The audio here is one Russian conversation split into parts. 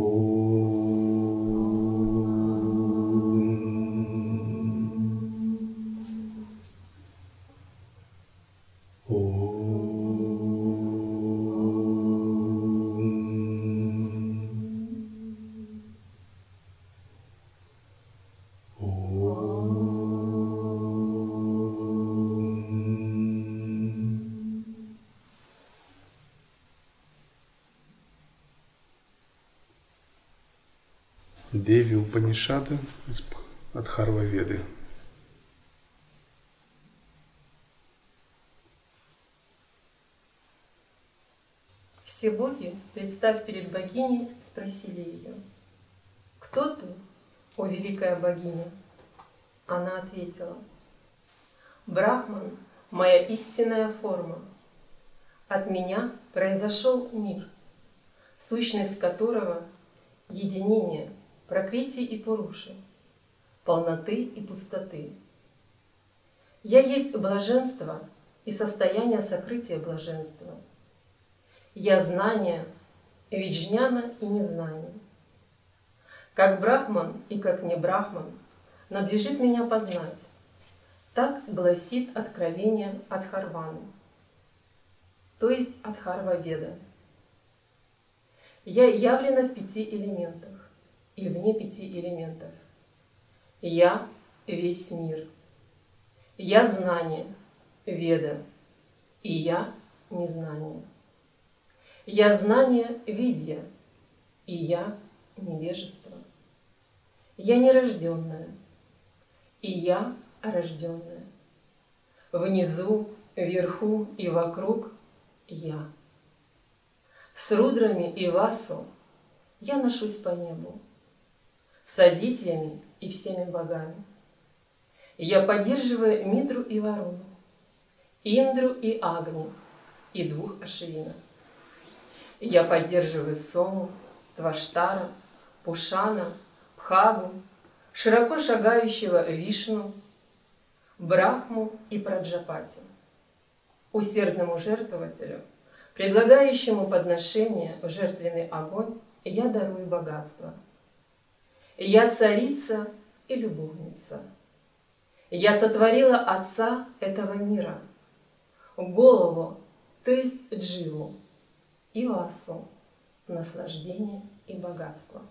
Oh. Деви Упанишады от Харваведы. Все боги, представь перед богиней, спросили ее, «Кто ты, о великая богиня?» Она ответила, «Брахман – моя истинная форма. От меня произошел мир, сущность которого – единение – прокрити и поруши, полноты и пустоты. Я есть блаженство и состояние сокрытия блаженства. Я знание, виджняна и незнание. Как брахман и как не брахман надлежит меня познать. Так гласит откровение от Харваны, то есть от Харва Веда. Я явлена в пяти элементах и вне пяти элементов. Я – весь мир. Я – знание, веда, и я – незнание. Я – знание, видья, и я – невежество. Я нерожденная, и я – рожденная. Внизу, вверху и вокруг – я. С рудрами и васу я ношусь по небу с Адитьями и всеми богами. Я поддерживаю Митру и Варуну, Индру и Агни и двух Ашвина. Я поддерживаю Сому, Тваштара, Пушана, Пхагу, широко шагающего Вишну, Брахму и Праджапати. Усердному жертвователю, предлагающему подношение в жертвенный огонь, я дарую богатство – я царица и любовница. Я сотворила Отца этого мира, голову, то есть Дживу, и Васу, наслаждение и богатство.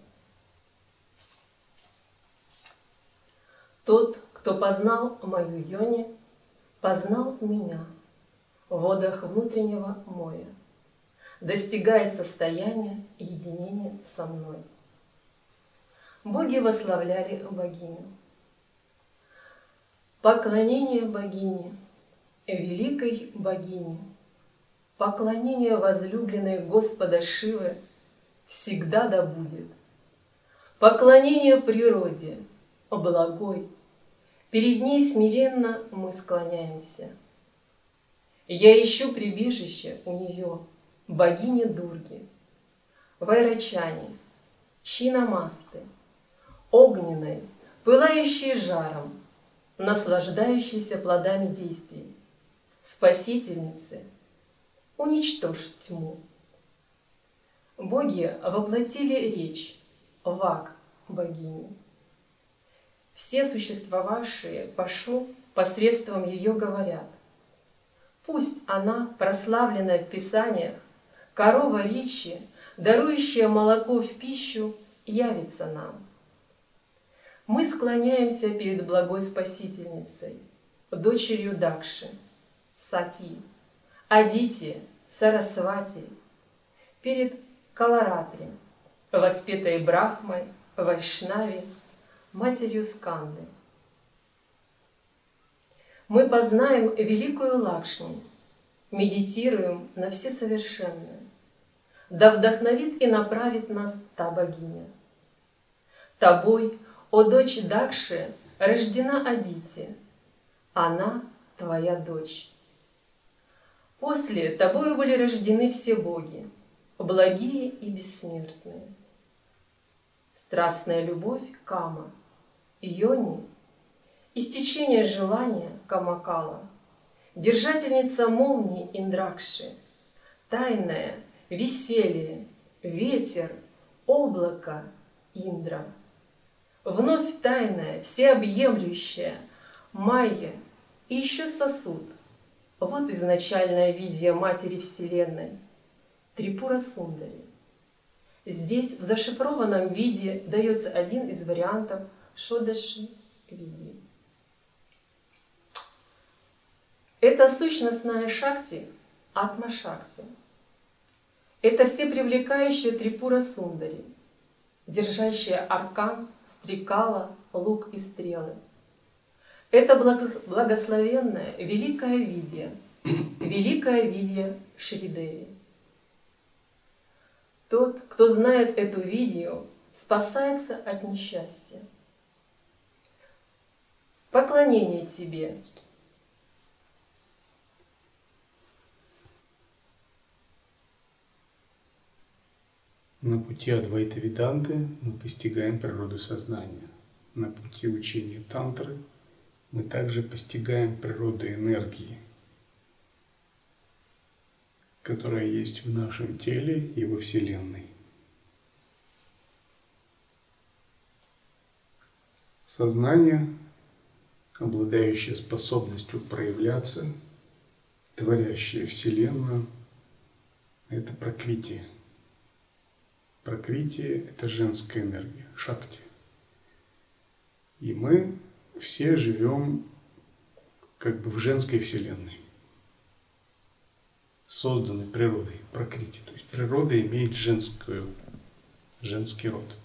Тот, кто познал мою Йони, познал меня в водах внутреннего моря, достигает состояния единения со мной – боги восславляли богиню. Поклонение богине, великой богине, поклонение возлюбленной Господа Шивы всегда да будет. Поклонение природе, благой, перед ней смиренно мы склоняемся. Я ищу прибежище у нее, богини Дурги, Вайрачани, Чинамасты – огненной, пылающей жаром, наслаждающейся плодами действий, спасительницы, уничтожь тьму. Боги воплотили речь, вак богини. Все существовавшие Пашу посредством ее говорят. Пусть она, прославленная в Писаниях, корова речи, дарующая молоко в пищу, явится нам – мы склоняемся перед благой Спасительницей, дочерью Дакши, Сати, Адити, Сарасвати, перед Каларатри, воспетой Брахмой, Вайшнави, матерью Сканды. Мы познаем великую Лакшми, медитируем на все совершенное. Да вдохновит и направит нас та богиня. Тобой о дочь Дакши, рождена Адити, она твоя дочь. После тобою были рождены все боги, благие и бессмертные. Страстная любовь – Кама, Йони, истечение желания – Камакала, держательница молнии Индракши, тайное, веселье, ветер, облако Индра. Вновь тайное, всеобъемлющее, майя и еще сосуд. Вот изначальное видение Матери Вселенной, Трипура Сундари. Здесь в зашифрованном виде дается один из вариантов Шодаши Види. Это сущностная шакти, атма шакти. Это все всепривлекающая трипура сундари, держащая аркан, стрекала, лук и стрелы. Это благословенное великое видие, великое видие Шридеви. Тот, кто знает эту видео, спасается от несчастья. Поклонение тебе, На пути Адвайта Веданты мы постигаем природу сознания. На пути учения Тантры мы также постигаем природу энергии, которая есть в нашем теле и во Вселенной. Сознание, обладающее способностью проявляться, творящее Вселенную, это прокрытие – Прокритие – это женская энергия, шакти. И мы все живем как бы в женской вселенной, созданной природой, прокритие. То есть природа имеет женскую, женский род,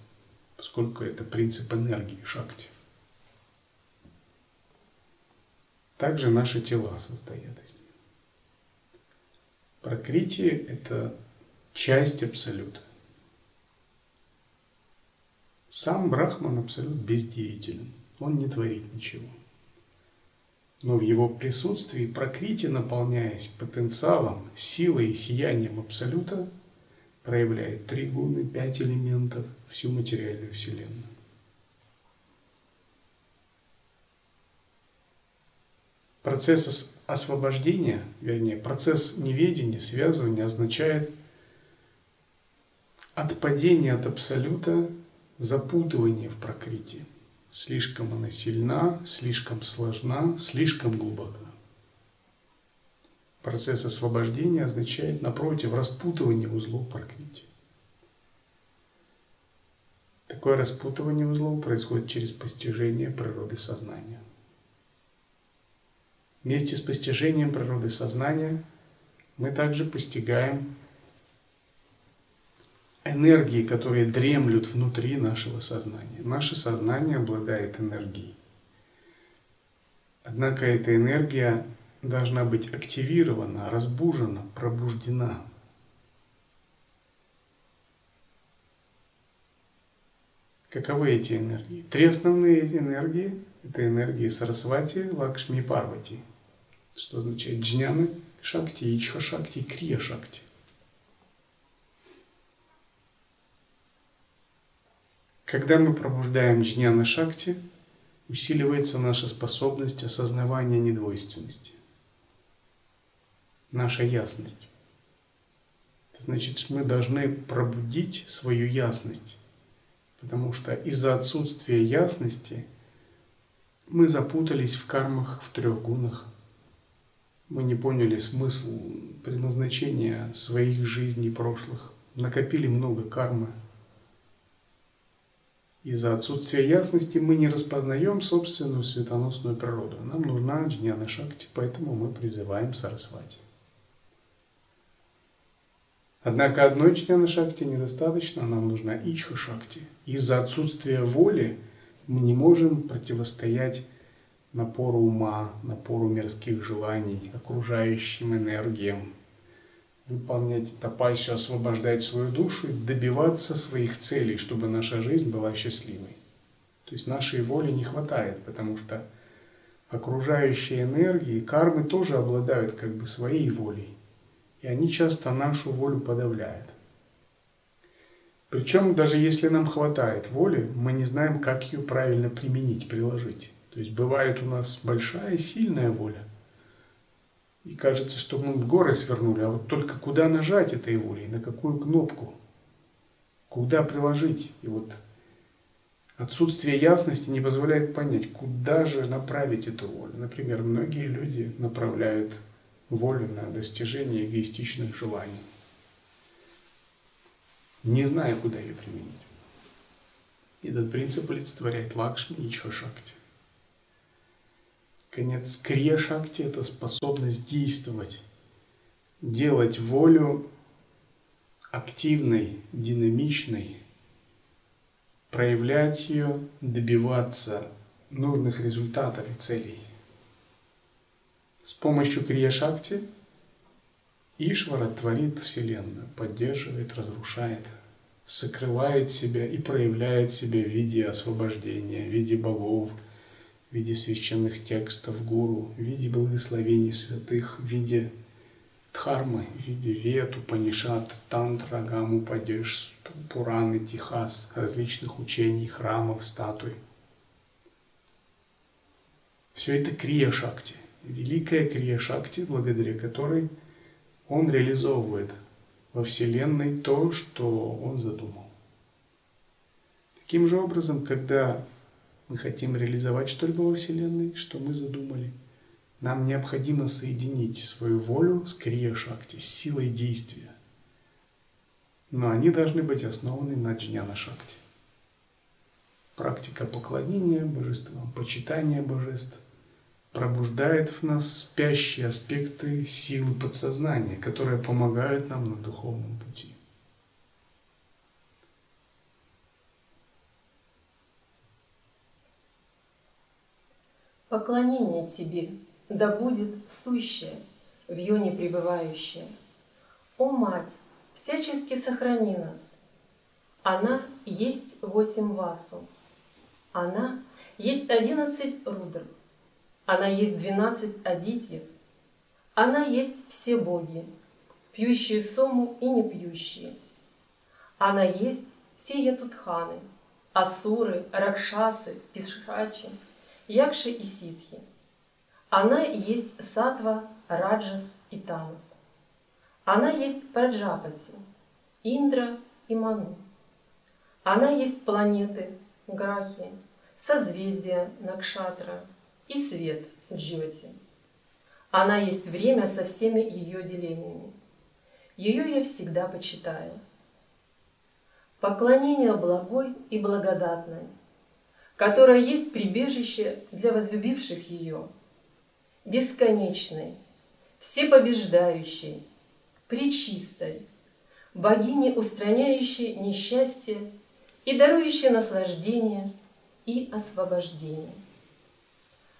поскольку это принцип энергии, шакти. Также наши тела состоят из нее. Прокритие – это часть абсолюта. Сам Брахман абсолютно бездеятелен, он не творит ничего. Но в его присутствии Пракрити, наполняясь потенциалом, силой и сиянием Абсолюта, проявляет три гуны, пять элементов, всю материальную Вселенную. Процесс освобождения, вернее, процесс неведения, связывания означает отпадение от Абсолюта запутывание в прокрытии. Слишком она сильна, слишком сложна, слишком глубока. Процесс освобождения означает, напротив, распутывание узлов прокрытия. Такое распутывание узлов происходит через постижение природы сознания. Вместе с постижением природы сознания мы также постигаем энергии, которые дремлют внутри нашего сознания. Наше сознание обладает энергией. Однако эта энергия должна быть активирована, разбужена, пробуждена. Каковы эти энергии? Три основные эти энергии – это энергии Сарасвати, Лакшми и Парвати, что означает джняны, шакти, ичха шакти крия шакти. Когда мы пробуждаем джняна шакти, усиливается наша способность осознавания недвойственности, наша ясность. Это значит, что мы должны пробудить свою ясность, потому что из-за отсутствия ясности мы запутались в кармах в трех гунах. Мы не поняли смысл предназначения своих жизней прошлых, накопили много кармы – из-за отсутствия ясности мы не распознаем собственную светоносную природу. Нам нужна джняна шакти, поэтому мы призываем Сарасвати. Однако одной джняна шакти недостаточно, нам нужна ичха шакти. Из-за отсутствия воли мы не можем противостоять напору ума, напору мирских желаний, окружающим энергиям, выполнять тапайшу, освобождать свою душу и добиваться своих целей, чтобы наша жизнь была счастливой. То есть нашей воли не хватает, потому что окружающие энергии, кармы тоже обладают как бы своей волей. И они часто нашу волю подавляют. Причем даже если нам хватает воли, мы не знаем, как ее правильно применить, приложить. То есть бывает у нас большая, сильная воля, и кажется, что мы в горы свернули, а вот только куда нажать этой волей, на какую кнопку, Куда приложить? И вот отсутствие ясности не позволяет понять, куда же направить эту волю. Например, многие люди направляют волю на достижение эгоистичных желаний, не зная, куда ее применить. Этот принцип олицетворяет Лакшми и Чхашакти. Конец Крия это способность действовать, делать волю активной, динамичной, проявлять ее, добиваться нужных результатов и целей. С помощью Крия Шакти Ишвара творит Вселенную, поддерживает, разрушает, сокрывает себя и проявляет себя в виде освобождения, в виде богов – в виде священных текстов гуру, в виде благословений святых, в виде дхармы, в виде вету, панишат, тантра, гаму, падеш, пураны, тихас, различных учений, храмов, статуй. Все это крия-шакти, великая крия-шакти, благодаря которой он реализовывает во Вселенной то, что он задумал. Таким же образом, когда мы хотим реализовать что-либо во Вселенной, что мы задумали. Нам необходимо соединить свою волю с крия-шакти, с силой действия. Но они должны быть основаны на джняна-шакти. Практика поклонения божествам, почитания божеств пробуждает в нас спящие аспекты силы подсознания, которые помогают нам на духовном пути. Поклонение Тебе, да будет сущее, в Йоне пребывающее. О Мать, всячески сохрани нас. Она есть восемь васу. Она есть одиннадцать рудр. Она есть двенадцать адитьев. Она есть все боги, пьющие сому и не пьющие. Она есть все ятутханы, асуры, ракшасы, пишачи – Якши и Ситхи. Она есть Сатва, Раджас и Тамас. Она есть Праджапати, Индра и Ману. Она есть планеты, Грахи, созвездия Накшатра и свет Джоти. Она есть время со всеми ее делениями. Ее я всегда почитаю. Поклонение благой и благодатной – которая есть прибежище для возлюбивших ее, бесконечной, всепобеждающей, пречистой, богини, устраняющей несчастье и дарующей наслаждение и освобождение.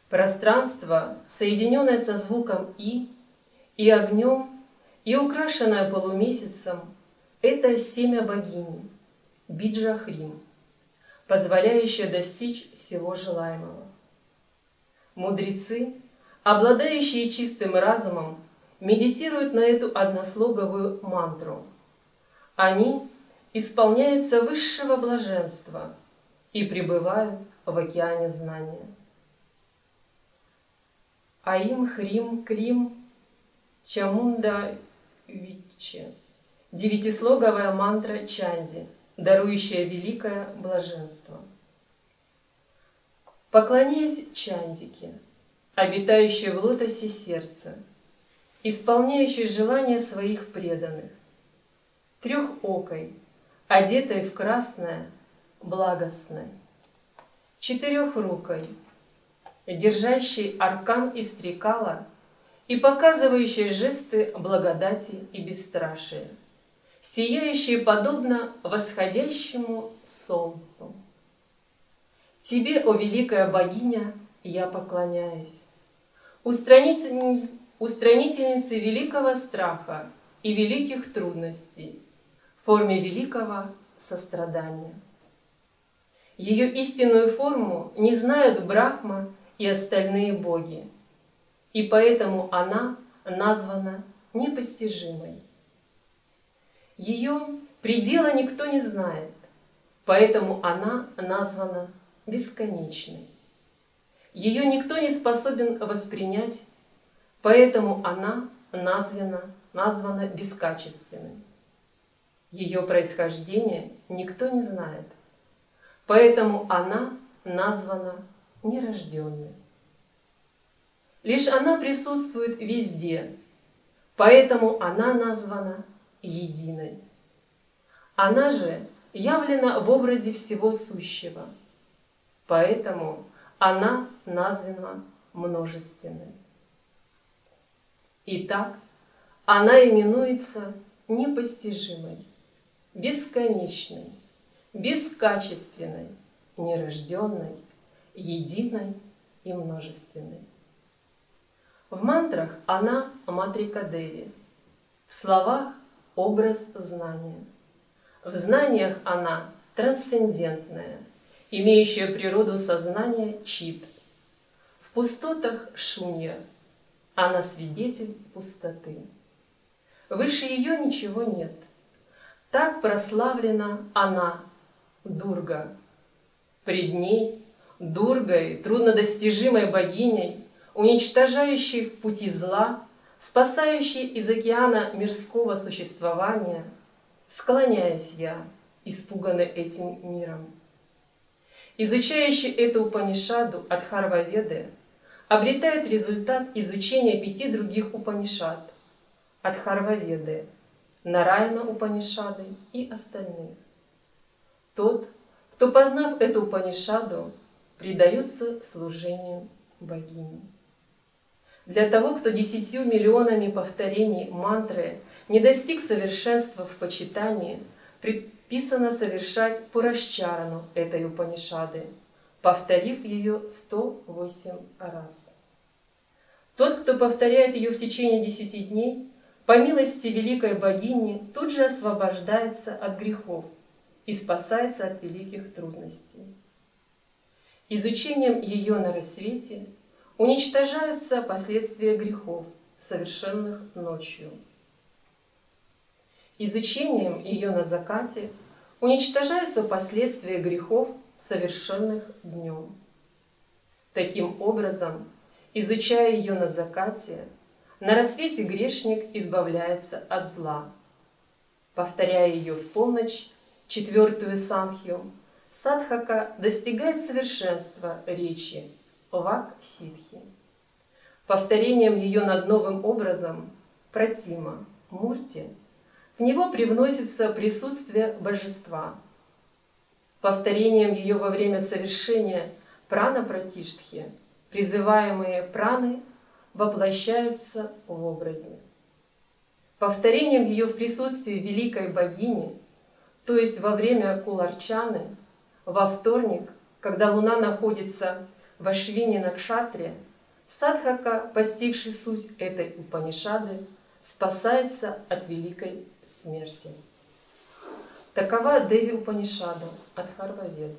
Пространство, соединенное со звуком «и» и огнем, и украшенное полумесяцем, это семя богини, Биджахрим – позволяющая достичь всего желаемого. Мудрецы, обладающие чистым разумом, медитируют на эту однослоговую мантру. Они исполняются высшего блаженства и пребывают в океане знания. Аим Хрим Клим Чамунда Вичи. Девятислоговая мантра Чанди – дарующая великое блаженство. Поклоняясь Чандике, обитающей в лотосе сердца, исполняющей желания своих преданных, трехокой, одетой в красное, благостной, четырехрукой, держащей аркан и стрекала и показывающей жесты благодати и бесстрашия – сияющие подобно восходящему солнцу. Тебе, о великая богиня, я поклоняюсь, устранительнице великого страха и великих трудностей в форме великого сострадания. Ее истинную форму не знают Брахма и остальные боги, и поэтому она названа непостижимой. Ее предела никто не знает, поэтому она названа бесконечной. Ее никто не способен воспринять, поэтому она названа, названа бескачественной. Ее происхождение никто не знает, поэтому она названа нерожденной. Лишь она присутствует везде, поэтому она названа единой. Она же явлена в образе всего сущего, поэтому она названа множественной. Итак, она именуется непостижимой, бесконечной, бескачественной, нерожденной, единой и множественной. В мантрах она Матрика Деви, в словах образ знания. В знаниях она трансцендентная, имеющая природу сознания чит. В пустотах шунья, она свидетель пустоты. Выше ее ничего нет. Так прославлена она, Дурга. Пред ней, Дургой, труднодостижимой богиней, уничтожающих пути зла, спасающий из океана мирского существования, склоняюсь я, испуганный этим миром. Изучающий эту Упанишаду от Харваведы обретает результат изучения пяти других Упанишад от Харваведы, Нараяна Упанишады и остальных. Тот, кто, познав эту Упанишаду, предается служению богини. Для того, кто десятью миллионами повторений мантры не достиг совершенства в почитании, предписано совершать Пурашчарану этой Упанишады, повторив ее 108 раз. Тот, кто повторяет ее в течение десяти дней, по милости великой богини тут же освобождается от грехов и спасается от великих трудностей. Изучением ее на рассвете – уничтожаются последствия грехов, совершенных ночью. Изучением ее на закате уничтожаются последствия грехов, совершенных днем. Таким образом, изучая ее на закате, на рассвете грешник избавляется от зла. Повторяя ее в полночь, четвертую санхью, садхака достигает совершенства речи Овак Ситхи. Повторением ее над новым образом Пратима, Мурти, в него привносится присутствие божества. Повторением ее во время совершения прана пратиштхи, призываемые праны, воплощаются в образе. Повторением ее в присутствии великой богини, то есть во время куларчаны, во вторник, когда луна находится в Ашвине Накшатре, Садхака, постигший суть этой Упанишады, спасается от великой смерти. Такова Деви Упанишада от Харваведа.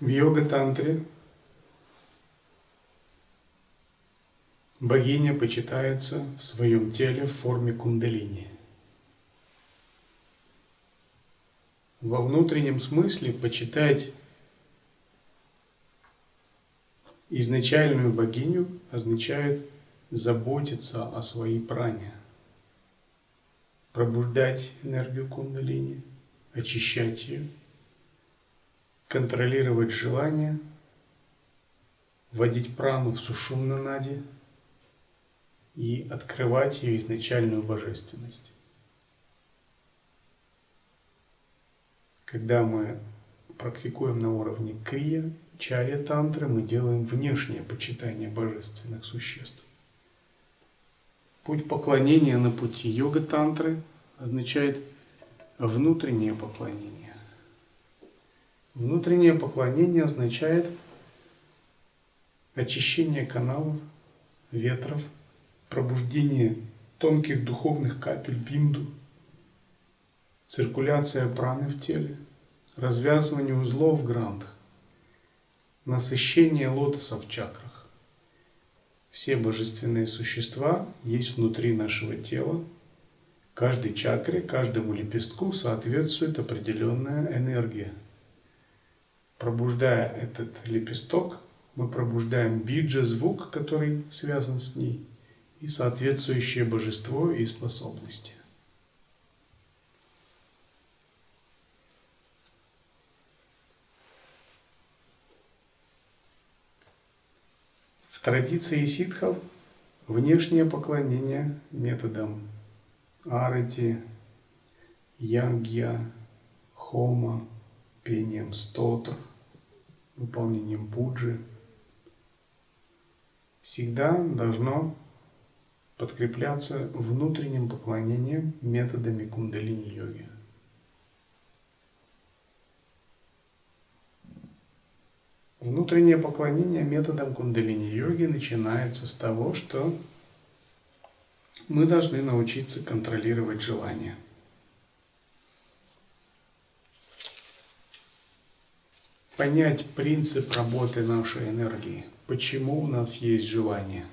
В йога-тантре богиня почитается в своем теле в форме кундалини. Во внутреннем смысле почитать изначальную богиню означает заботиться о своей пране, пробуждать энергию кундалини, очищать ее, контролировать желания, вводить прану в сушумна нади и открывать ее изначальную божественность. Когда мы практикуем на уровне крия, чаря тантры, мы делаем внешнее почитание божественных существ. Путь поклонения на пути йога тантры означает внутреннее поклонение. Внутреннее поклонение означает очищение каналов, ветров, пробуждение тонких духовных капель бинду – циркуляция праны в теле, развязывание узлов в грантах, насыщение лотоса в чакрах. Все божественные существа есть внутри нашего тела. Каждой чакре, каждому лепестку соответствует определенная энергия. Пробуждая этот лепесток, мы пробуждаем биджа, звук, который связан с ней, и соответствующее божество и способности. Традиции ситхов внешнее поклонение методом арати, ягья, хома, пением стотр, выполнением пуджи всегда должно подкрепляться внутренним поклонением методами кундалини-йоги. Внутреннее поклонение методом кундалини-йоги начинается с того, что мы должны научиться контролировать желания. Понять принцип работы нашей энергии, почему у нас есть желание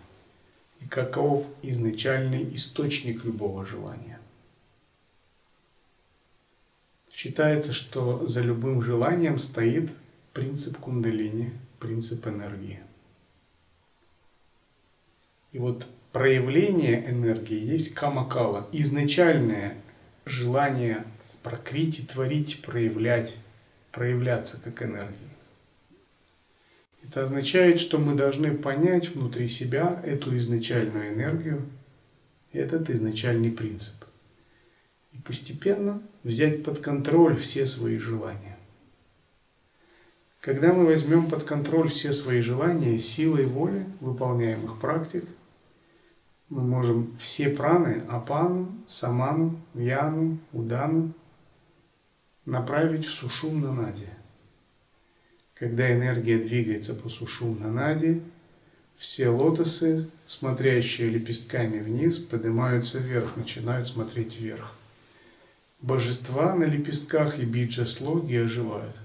и каков изначальный источник любого желания. Считается, что за любым желанием стоит принцип кундалини, принцип энергии. И вот проявление энергии есть камакала, изначальное желание прокрити, творить, проявлять, проявляться как энергия. Это означает, что мы должны понять внутри себя эту изначальную энергию, этот изначальный принцип. И постепенно взять под контроль все свои желания. Когда мы возьмем под контроль все свои желания силой воли, выполняемых практик – мы можем все праны, апану, саману, вьяну, удану направить в сушум на наде. Когда энергия двигается по сушум на наде, все лотосы, смотрящие лепестками вниз, поднимаются вверх, начинают смотреть вверх. Божества на лепестках и биджа-слоги оживают.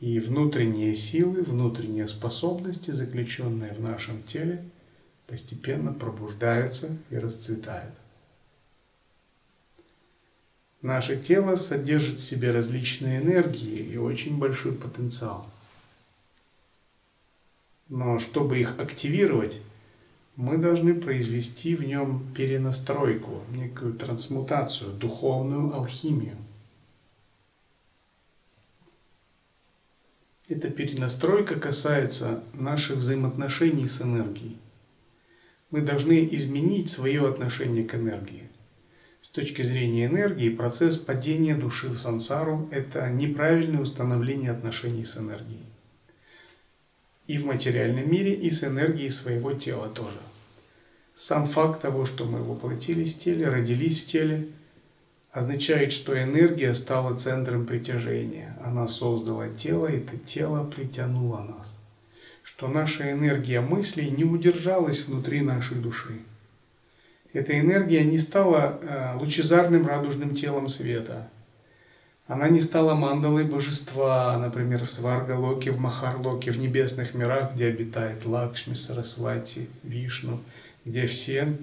И внутренние силы, внутренние способности, заключенные в нашем теле – постепенно пробуждаются и расцветают. Наше тело содержит в себе различные энергии и очень большой потенциал. Но чтобы их активировать, мы должны произвести в нем перенастройку, некую трансмутацию, духовную алхимию. Эта перенастройка касается наших взаимоотношений с энергией мы должны изменить свое отношение к энергии. С точки зрения энергии, процесс падения души в сансару – это неправильное установление отношений с энергией. И в материальном мире, и с энергией своего тела тоже. Сам факт того, что мы воплотились в теле, родились в теле, означает, что энергия стала центром притяжения. Она создала тело, и это тело притянуло нас что наша энергия мыслей не удержалась внутри нашей души. Эта энергия не стала э, лучезарным радужным телом света. Она не стала мандалой божества, например, в Сваргалоке, в Махарлоке, в небесных мирах, где обитает Лакшми, Сарасвати, Вишну, где все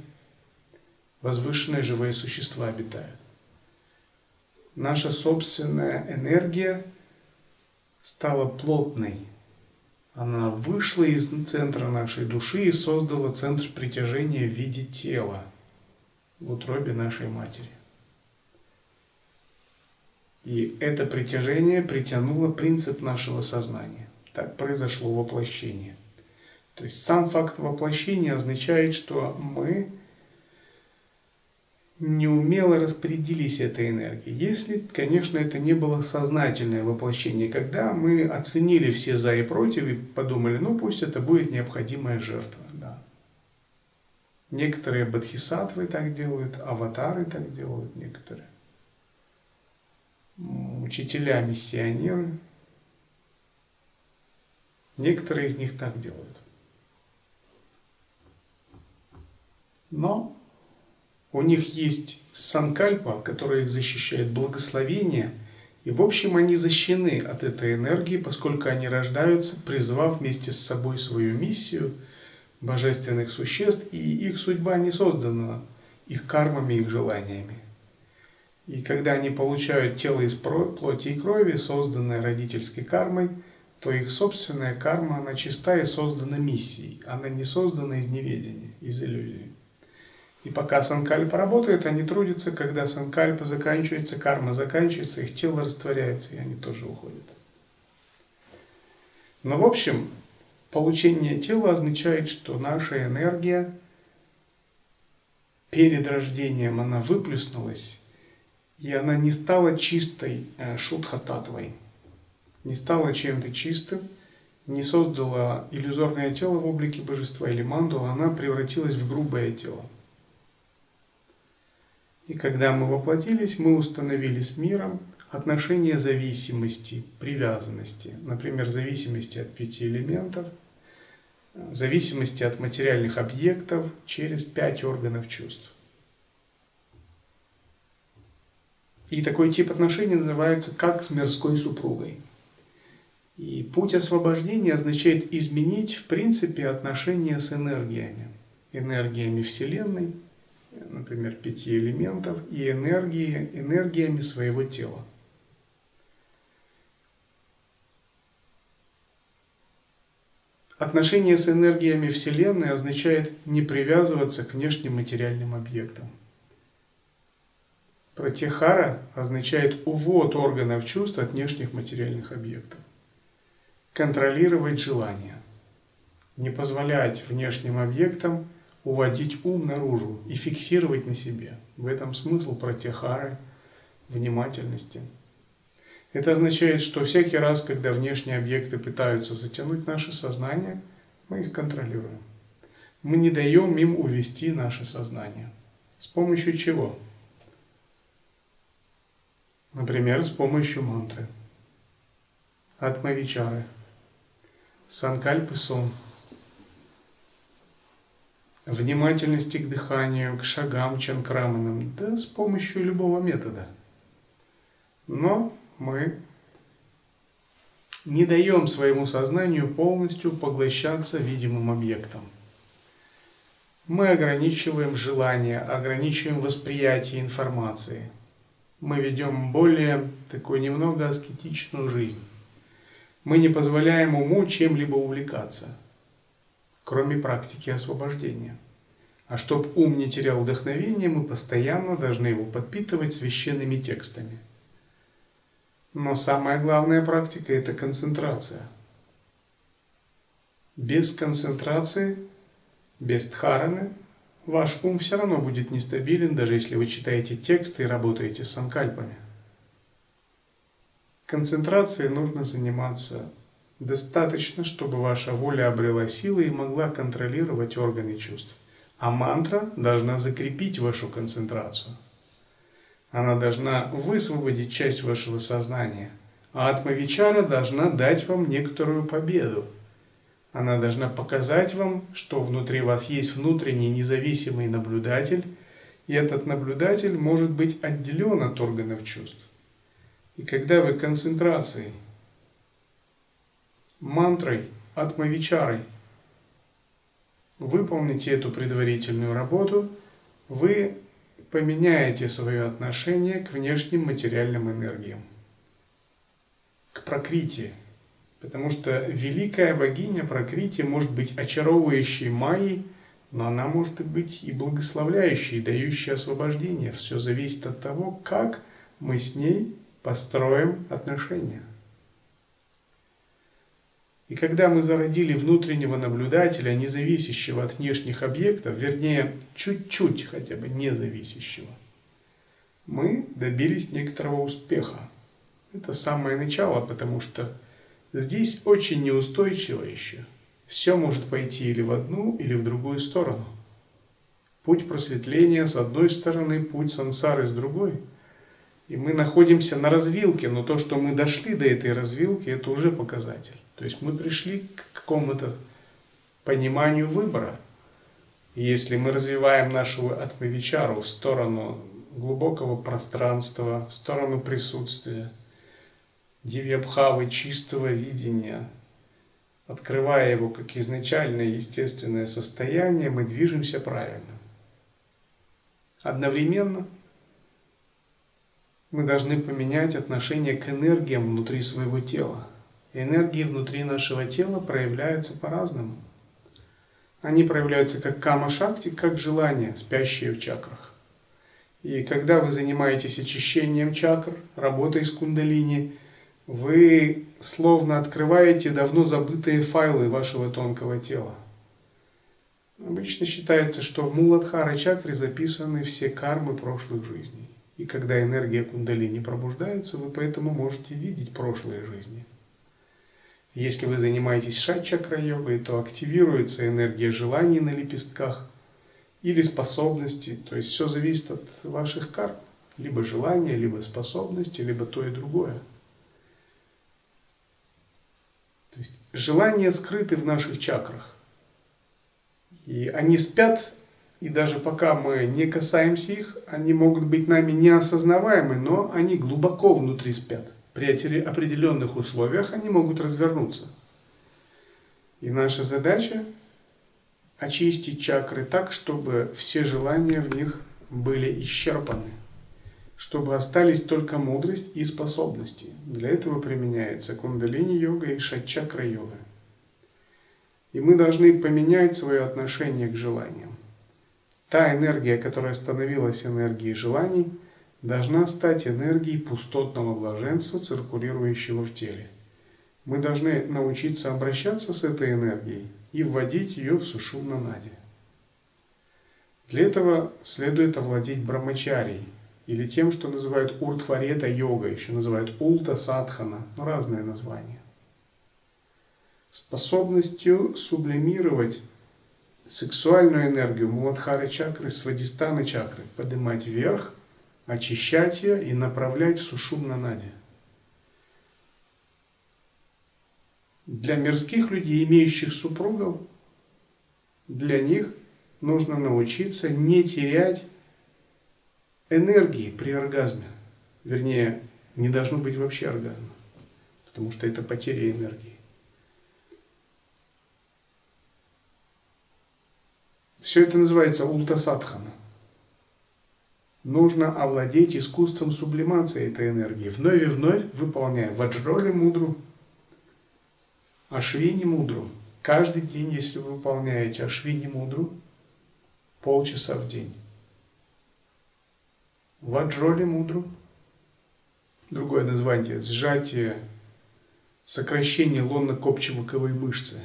возвышенные живые существа обитают. Наша собственная энергия стала плотной, она вышла из центра нашей души и создала центр притяжения в виде тела в утробе нашей матери. И это притяжение притянуло принцип нашего сознания. Так произошло воплощение. То есть сам факт воплощения означает, что мы неумело распорядились этой энергией. Если, конечно, это не было сознательное воплощение, когда мы оценили все за и против и подумали, ну пусть это будет необходимая жертва. Да. Некоторые бодхисаттвы так делают, аватары так делают некоторые. Учителя, миссионеры. Некоторые из них так делают. Но у них есть санкальпа, которая их защищает, благословение. И в общем они защищены от этой энергии, поскольку они рождаются, призвав вместе с собой свою миссию божественных существ, и их судьба не создана их кармами, их желаниями. И когда они получают тело из плоти и крови, созданное родительской кармой, то их собственная карма, она чиста и создана миссией. Она не создана из неведения, из иллюзии. И пока санкальпа работает, они трудятся, когда санкальпа заканчивается, карма заканчивается, их тело растворяется, и они тоже уходят. Но в общем, получение тела означает, что наша энергия перед рождением, она выплюснулась, и она не стала чистой э, шутхататвой, не стала чем-то чистым, не создала иллюзорное тело в облике божества или мандула, она превратилась в грубое тело. И когда мы воплотились, мы установили с миром отношения зависимости, привязанности, например, зависимости от пяти элементов, зависимости от материальных объектов через пять органов чувств. И такой тип отношений называется как с мирской супругой. И путь освобождения означает изменить, в принципе, отношения с энергиями. Энергиями Вселенной, например, пяти элементов, и энергии, энергиями своего тела. Отношение с энергиями Вселенной означает не привязываться к внешним материальным объектам. Пратихара означает увод органов чувств от внешних материальных объектов. Контролировать желания. Не позволять внешним объектам уводить ум наружу и фиксировать на себе. В этом смысл пратихары, внимательности. Это означает, что всякий раз, когда внешние объекты пытаются затянуть наше сознание, мы их контролируем. Мы не даем им увести наше сознание. С помощью чего? Например, с помощью мантры. Атмавичары. Санкальпы сон – внимательности к дыханию, к шагам чанкраманам, да с помощью любого метода. Но мы не даем своему сознанию полностью поглощаться видимым объектом. Мы ограничиваем желание, ограничиваем восприятие информации. Мы ведем более такую немного аскетичную жизнь. Мы не позволяем уму чем-либо увлекаться – кроме практики освобождения. А чтобы ум не терял вдохновение, мы постоянно должны его подпитывать священными текстами. Но самая главная практика – это концентрация. Без концентрации, без дхараны, ваш ум все равно будет нестабилен, даже если вы читаете тексты и работаете с санкальпами. Концентрацией нужно заниматься Достаточно, чтобы ваша воля обрела силы и могла контролировать органы чувств. А мантра должна закрепить вашу концентрацию. Она должна высвободить часть вашего сознания. А атмавичара должна дать вам некоторую победу. Она должна показать вам, что внутри вас есть внутренний независимый наблюдатель, и этот наблюдатель может быть отделен от органов чувств. И когда вы концентрацией мантрой Атмавичарой. Выполните эту предварительную работу, вы поменяете свое отношение к внешним материальным энергиям, к прокрите. Потому что великая богиня прокрити может быть очаровывающей Майей, но она может быть и благословляющей, дающей освобождение. Все зависит от того, как мы с ней построим отношения. И когда мы зародили внутреннего наблюдателя, независящего от внешних объектов, вернее, чуть-чуть хотя бы независящего, мы добились некоторого успеха. Это самое начало, потому что здесь очень неустойчиво еще. Все может пойти или в одну, или в другую сторону. Путь просветления с одной стороны, путь сансары с другой. И мы находимся на развилке, но то, что мы дошли до этой развилки, это уже показатель. То есть мы пришли к какому-то пониманию выбора. И если мы развиваем нашу атмавичару в сторону глубокого пространства, в сторону присутствия, дивьябхавы, чистого видения, открывая его как изначальное естественное состояние, мы движемся правильно. Одновременно мы должны поменять отношение к энергиям внутри своего тела – энергии внутри нашего тела проявляются по-разному. Они проявляются как кама-шакти, как желания, спящие в чакрах. И когда вы занимаетесь очищением чакр, работой с кундалини, вы словно открываете давно забытые файлы вашего тонкого тела. Обычно считается, что в Муладхара чакре записаны все кармы прошлых жизней. И когда энергия кундалини пробуждается, вы поэтому можете видеть прошлые жизни. Если вы занимаетесь шат-чакра-йогой, то активируется энергия желаний на лепестках или способностей. То есть все зависит от ваших карм. Либо желания, либо способности, либо то и другое. То есть желания скрыты в наших чакрах. И они спят, и даже пока мы не касаемся их, они могут быть нами неосознаваемы, но они глубоко внутри спят. При определенных условиях они могут развернуться. И наша задача очистить чакры так, чтобы все желания в них были исчерпаны, чтобы остались только мудрость и способности. Для этого применяется кундалини-йога и шат-чакра-йога. И мы должны поменять свое отношение к желаниям. Та энергия, которая становилась энергией желаний, должна стать энергией пустотного блаженства, циркулирующего в теле. Мы должны научиться обращаться с этой энергией и вводить ее в сушумна нади. Для этого следует овладеть брамачарией, или тем, что называют уртварета йога, еще называют улта садхана, ну, разные названия способностью сублимировать сексуальную энергию Муладхары чакры, Свадистаны чакры, поднимать вверх, очищать ее и направлять в Сушумна Нади. Для мирских людей, имеющих супругов, для них нужно научиться не терять энергии при оргазме. Вернее, не должно быть вообще оргазма, потому что это потеря энергии. Все это называется ултасадхана. Нужно овладеть искусством сублимации этой энергии, вновь и вновь выполняя ваджроли мудру, ашвини мудру. Каждый день, если вы выполняете ашвини мудру, полчаса в день. Ваджроли мудру. Другое название – сжатие, сокращение лонно-копчевоковой мышцы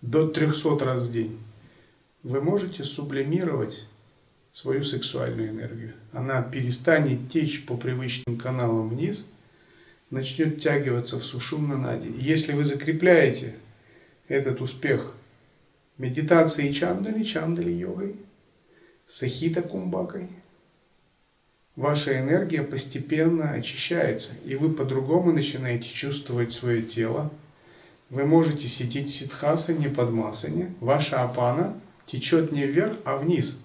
до 300 раз в день вы можете сублимировать свою сексуальную энергию. Она перестанет течь по привычным каналам вниз, начнет тягиваться в сушумна нади. Если вы закрепляете этот успех медитацией чандали, чандали йогой, сахита кумбакой, ваша энергия постепенно очищается, и вы по-другому начинаете чувствовать свое тело. Вы можете сидеть ситхаса, не под масане. Ваша апана течет не вверх, а вниз.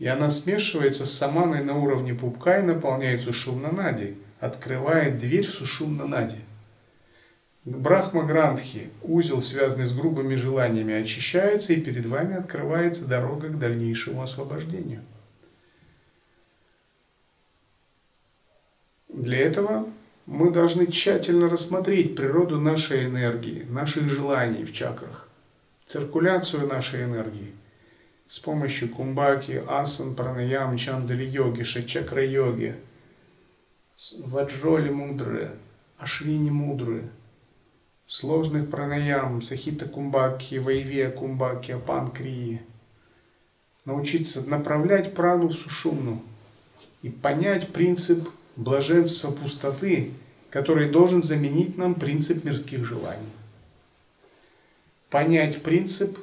И она смешивается с саманой на уровне пупка и наполняет сушумна нади, открывает дверь в сушумна нади. Брахма Грандхи, узел, связанный с грубыми желаниями, очищается, и перед вами открывается дорога к дальнейшему освобождению. Для этого мы должны тщательно рассмотреть природу нашей энергии, наших желаний в чакрах, циркуляцию нашей энергии с помощью кумбаки, асан, пранаям, чандали йоги, шачакра йоги, ваджроли мудры, ашвини мудры, сложных пранаям, сахита кумбаки, вайвия кумбаки, апанкрии. Научиться направлять прану в сушумну и понять принцип блаженства пустоты, который должен заменить нам принцип мирских желаний. Понять принцип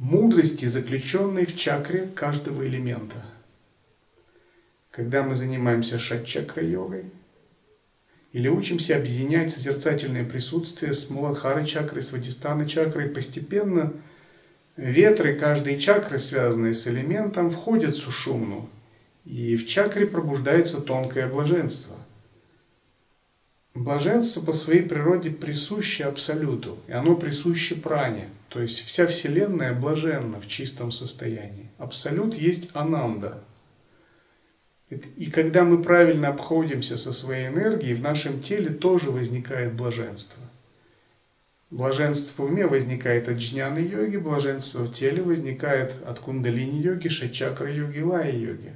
мудрости, заключенной в чакре каждого элемента. Когда мы занимаемся шат-чакра-йогой, или учимся объединять созерцательное присутствие с Муладхара чакрой, с Вадистана чакрой, постепенно ветры каждой чакры, связанные с элементом, входят в сушумну, и в чакре пробуждается тонкое блаженство. Блаженство по своей природе присуще Абсолюту, и оно присуще пране – то есть вся Вселенная блаженна в чистом состоянии. Абсолют есть ананда. И когда мы правильно обходимся со своей энергией, в нашем теле тоже возникает блаженство. Блаженство в уме возникает от джняны йоги, блаженство в теле возникает от кундалини йоги, шачакра йоги, лая йоги.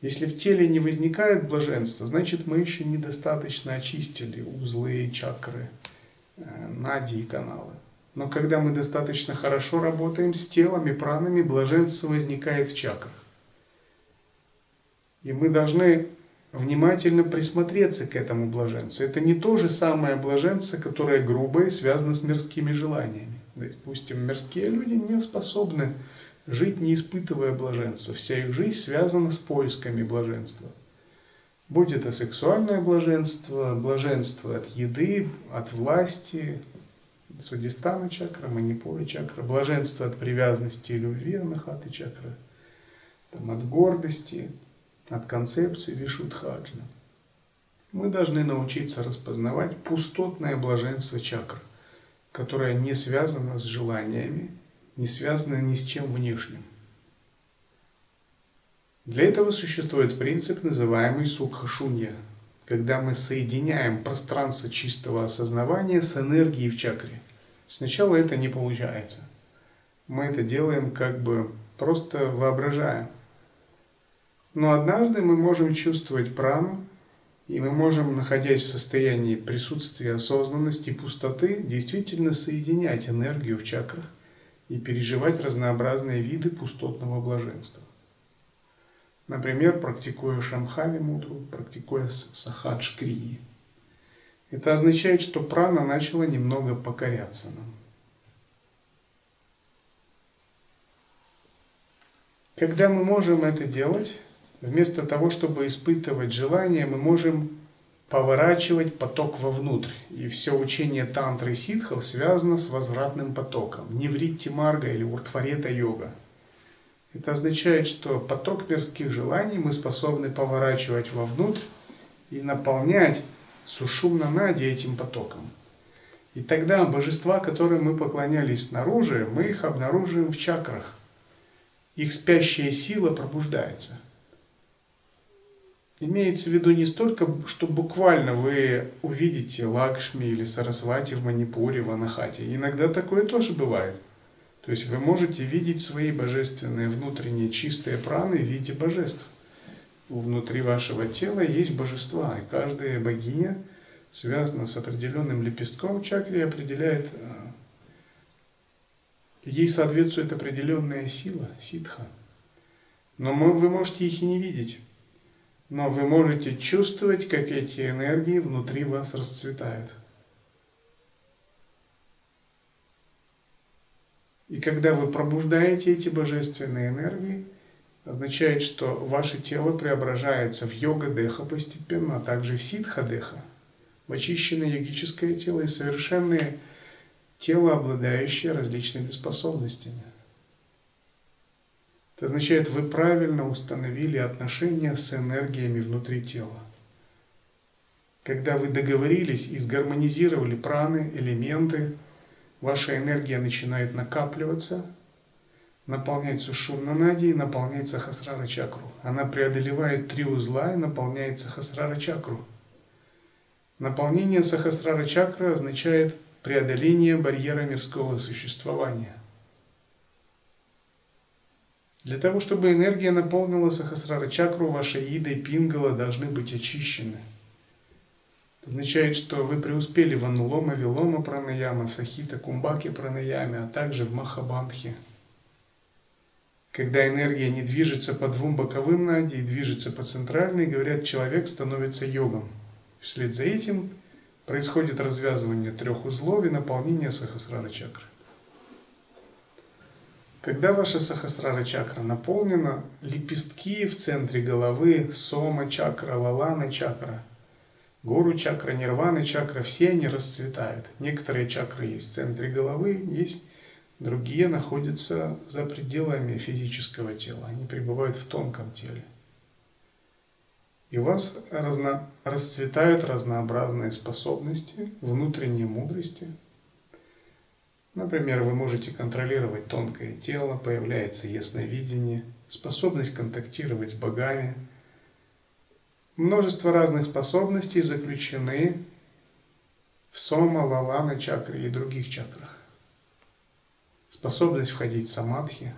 Если в теле не возникает блаженства, значит мы еще недостаточно очистили узлы, чакры, э, нади и каналы. Но когда мы достаточно хорошо работаем с телом и пранами, блаженство возникает в чакрах. И мы должны внимательно присмотреться к этому блаженцу. Это не то же самое блаженство, которое грубое, связано с мирскими желаниями. Допустим, мирские люди не способны жить, не испытывая блаженства. Вся их жизнь связана с поисками блаженства. Будь это сексуальное блаженство, блаженство от еды, от власти, Свадистана чакра, Манипура чакра, блаженство от привязанности и любви, Анахаты чакра, там, от гордости, от концепции Вишудхаджна. Мы должны научиться распознавать пустотное блаженство чакр, которое не связано с желаниями, не связано ни с чем внешним. Для этого существует принцип, называемый сукхашунья, когда мы соединяем пространство чистого осознавания с энергией в чакре. Сначала это не получается. Мы это делаем как бы просто воображаем. Но однажды мы можем чувствовать прану, и мы можем, находясь в состоянии присутствия осознанности пустоты, действительно соединять энергию в чакрах и переживать разнообразные виды пустотного блаженства. Например, практикуя Шамхави мудру, практикуя Сахадж Крии. Это означает, что прана начала немного покоряться нам. Когда мы можем это делать, Вместо того, чтобы испытывать желание, мы можем поворачивать поток вовнутрь. И все учение тантры ситхов связано с возвратным потоком. Невритти марга или уртварета йога. Это означает, что поток мирских желаний мы способны поворачивать вовнутрь и наполнять сушумна нади этим потоком. И тогда божества, которым мы поклонялись снаружи, мы их обнаруживаем в чакрах. Их спящая сила пробуждается. Имеется в виду не столько, что буквально вы увидите Лакшми или Сарасвати в Манипуре, в Анахате. Иногда такое тоже бывает. То есть вы можете видеть свои божественные внутренние чистые праны в виде божеств. Внутри вашего тела есть божества, и каждая богиня связана с определенным лепестком чакры и определяет, э, ей соответствует определенная сила, ситха. Но вы можете их и не видеть но вы можете чувствовать, как эти энергии внутри вас расцветают. И когда вы пробуждаете эти божественные энергии, означает, что ваше тело преображается в йога-деха постепенно, а также в ситха-деха, в очищенное йогическое тело и совершенное тело, обладающее различными способностями. Это означает, вы правильно установили отношения с энергиями внутри тела. Когда вы договорились и сгармонизировали праны, элементы, ваша энергия начинает накапливаться, наполнять сушумна нади и наполнять сахасрара чакру. Она преодолевает три узла и наполняет сахасрара чакру. Наполнение сахасрара чакры означает преодоление барьера мирского существования – для того, чтобы энергия наполнила Сахасрара чакру, ваши ида и пингала должны быть очищены. Это означает, что вы преуспели в анулома, вилома пранаяма, в сахита, кумбаке пранаяме, а также в махабандхе. Когда энергия не движется по двум боковым нади и движется по центральной, говорят, человек становится йогом. Вслед за этим происходит развязывание трех узлов и наполнение сахасрара чакры. Когда ваша сахасрара чакра наполнена, лепестки в центре головы, сома чакра, лалана чакра, гору чакра, нирваны чакра, все они расцветают. Некоторые чакры есть в центре головы, есть другие находятся за пределами физического тела, они пребывают в тонком теле. И у вас разно, расцветают разнообразные способности, внутренние мудрости – Например, вы можете контролировать тонкое тело, появляется ясновидение, способность контактировать с богами, Множество разных способностей заключены в сома, лалана чакре и других чакрах. Способность входить в самадхи,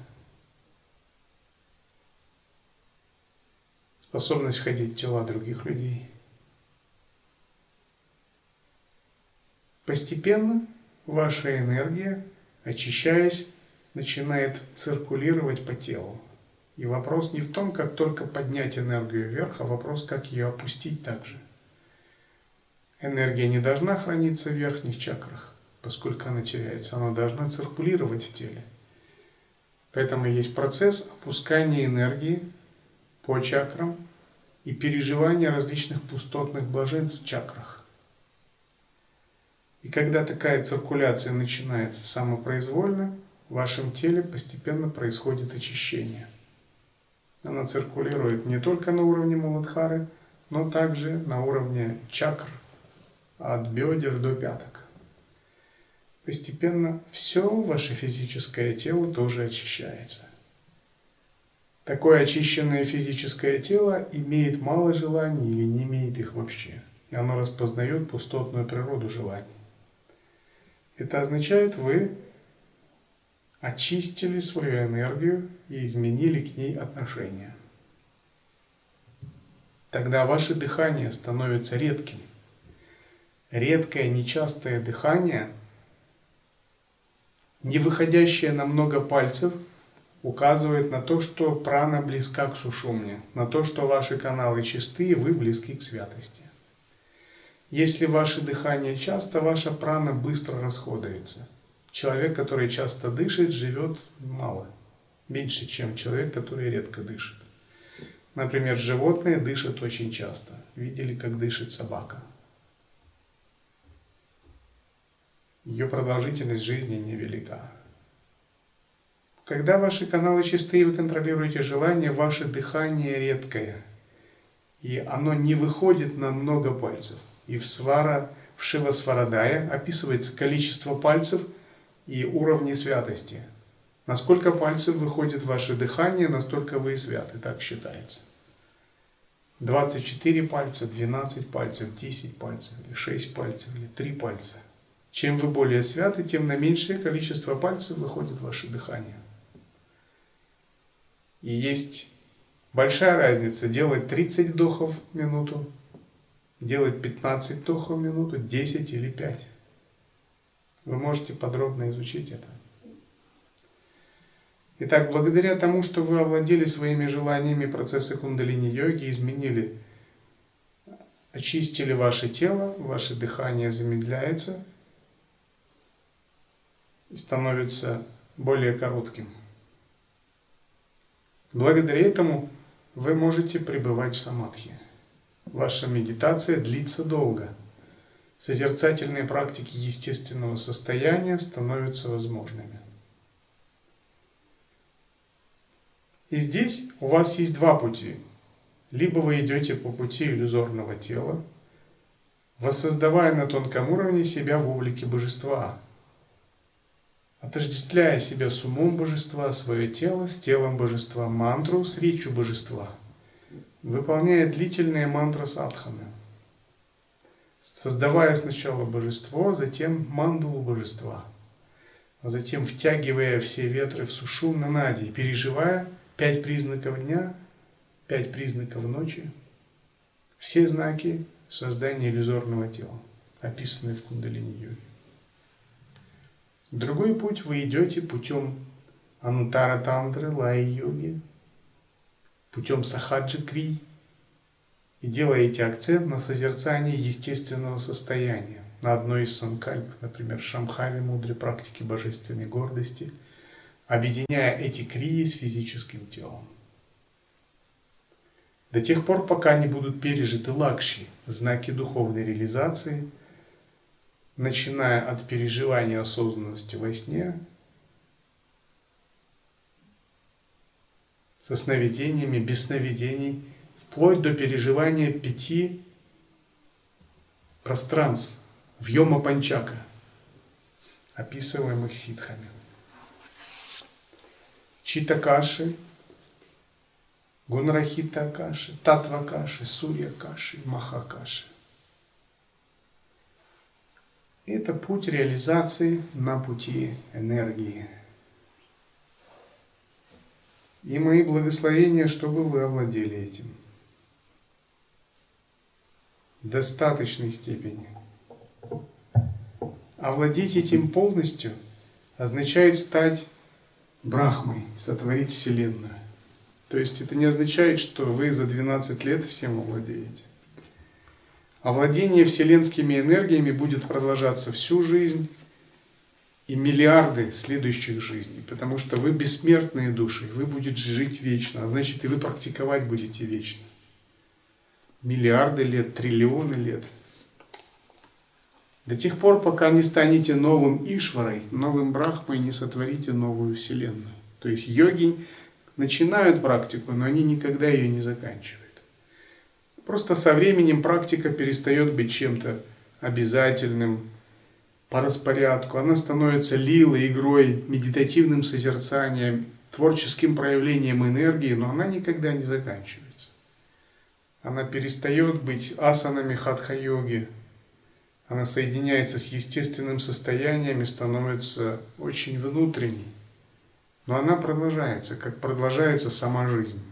способность входить в тела других людей. Постепенно ваша энергия, очищаясь, начинает циркулировать по телу. И вопрос не в том, как только поднять энергию вверх, а вопрос, как ее опустить также. Энергия не должна храниться в верхних чакрах, поскольку она теряется, она должна циркулировать в теле. Поэтому есть процесс опускания энергии по чакрам и переживания различных пустотных блаженств в чакрах. И когда такая циркуляция начинается самопроизвольно, в вашем теле постепенно происходит очищение. Она циркулирует не только на уровне Муладхары, но также на уровне чакр, от бедер до пяток. Постепенно все ваше физическое тело тоже очищается. Такое очищенное физическое тело имеет мало желаний или не имеет их вообще. И оно распознает пустотную природу желаний. Это означает, вы очистили свою энергию и изменили к ней отношение. Тогда ваше дыхание становится редким. Редкое, нечастое дыхание, не выходящее на много пальцев, указывает на то, что прана близка к сушумне, на то, что ваши каналы чистые, вы близки к святости. Если ваше дыхание часто, ваша прана быстро расходуется – человек, который часто дышит, живет мало, меньше, чем человек, который редко дышит. Например, животные дышат очень часто. Видели, как дышит собака? Ее продолжительность жизни невелика. Когда ваши каналы чистые, вы контролируете желание, ваше дыхание редкое. И оно не выходит на много пальцев. И в свара, в Шива Сварадая описывается количество пальцев – и уровни святости. Насколько пальцев выходит ваше дыхание, настолько вы и святы, так считается. 24 пальца, 12 пальцев, 10 пальцев, или 6 пальцев, или 3 пальца. Чем вы более святы, тем на меньшее количество пальцев выходит ваше дыхание. И есть большая разница делать 30 вдохов в минуту, делать 15 вдохов в минуту, 10 или 5. Вы можете подробно изучить это. Итак, благодаря тому, что вы овладели своими желаниями, процессы кундалини-йоги изменили, очистили ваше тело, ваше дыхание замедляется становится более коротким. Благодаря этому вы можете пребывать в самадхи. Ваша медитация длится долго – созерцательные практики естественного состояния становятся возможными. И здесь у вас есть два пути. Либо вы идете по пути иллюзорного тела, воссоздавая на тонком уровне себя в облике божества, отождествляя себя с умом божества, свое тело с телом божества, мантру с речью божества, выполняя длительные мантры садханы – создавая сначала божество, затем мандалу божества, а затем втягивая все ветры в сушум на нади, переживая пять признаков дня, пять признаков ночи, все знаки создания иллюзорного тела, описанные в кундалини-йоге. Другой путь вы идете путем Анутара Тантры, Лай-йоги, путем Сахаджи Кри, и делаете акцент на созерцании естественного состояния, на одной из санкальп, например, Шамхави, мудрой практики божественной гордости, объединяя эти крии с физическим телом. До тех пор, пока не будут пережиты лакши, знаки духовной реализации, начиная от переживания осознанности во сне, со сновидениями, без сновидений – вплоть до переживания пяти пространств в Йома Панчака, описываемых ситхами. Читакаши, Гунрахита Каши, Татва Каши, Сурья Каши, Маха Каши. Это путь реализации на пути энергии. И мои благословения, чтобы вы овладели этим. В достаточной степени. Овладеть этим полностью означает стать Брахмой, сотворить Вселенную. То есть это не означает, что вы за 12 лет всем овладеете. Овладение вселенскими энергиями будет продолжаться всю жизнь и миллиарды следующих жизней, потому что вы бессмертные души, вы будете жить вечно, а значит и вы практиковать будете вечно. Миллиарды лет, триллионы лет. До тех пор, пока не станете новым Ишварой, новым Брахмой, не сотворите новую Вселенную. То есть йоги начинают практику, но они никогда ее не заканчивают. Просто со временем практика перестает быть чем-то обязательным по распорядку. Она становится лилой, игрой, медитативным созерцанием, творческим проявлением энергии, но она никогда не заканчивается. Она перестает быть асанами хатха-йоги. Она соединяется с естественным состоянием и становится очень внутренней. Но она продолжается, как продолжается сама жизнь.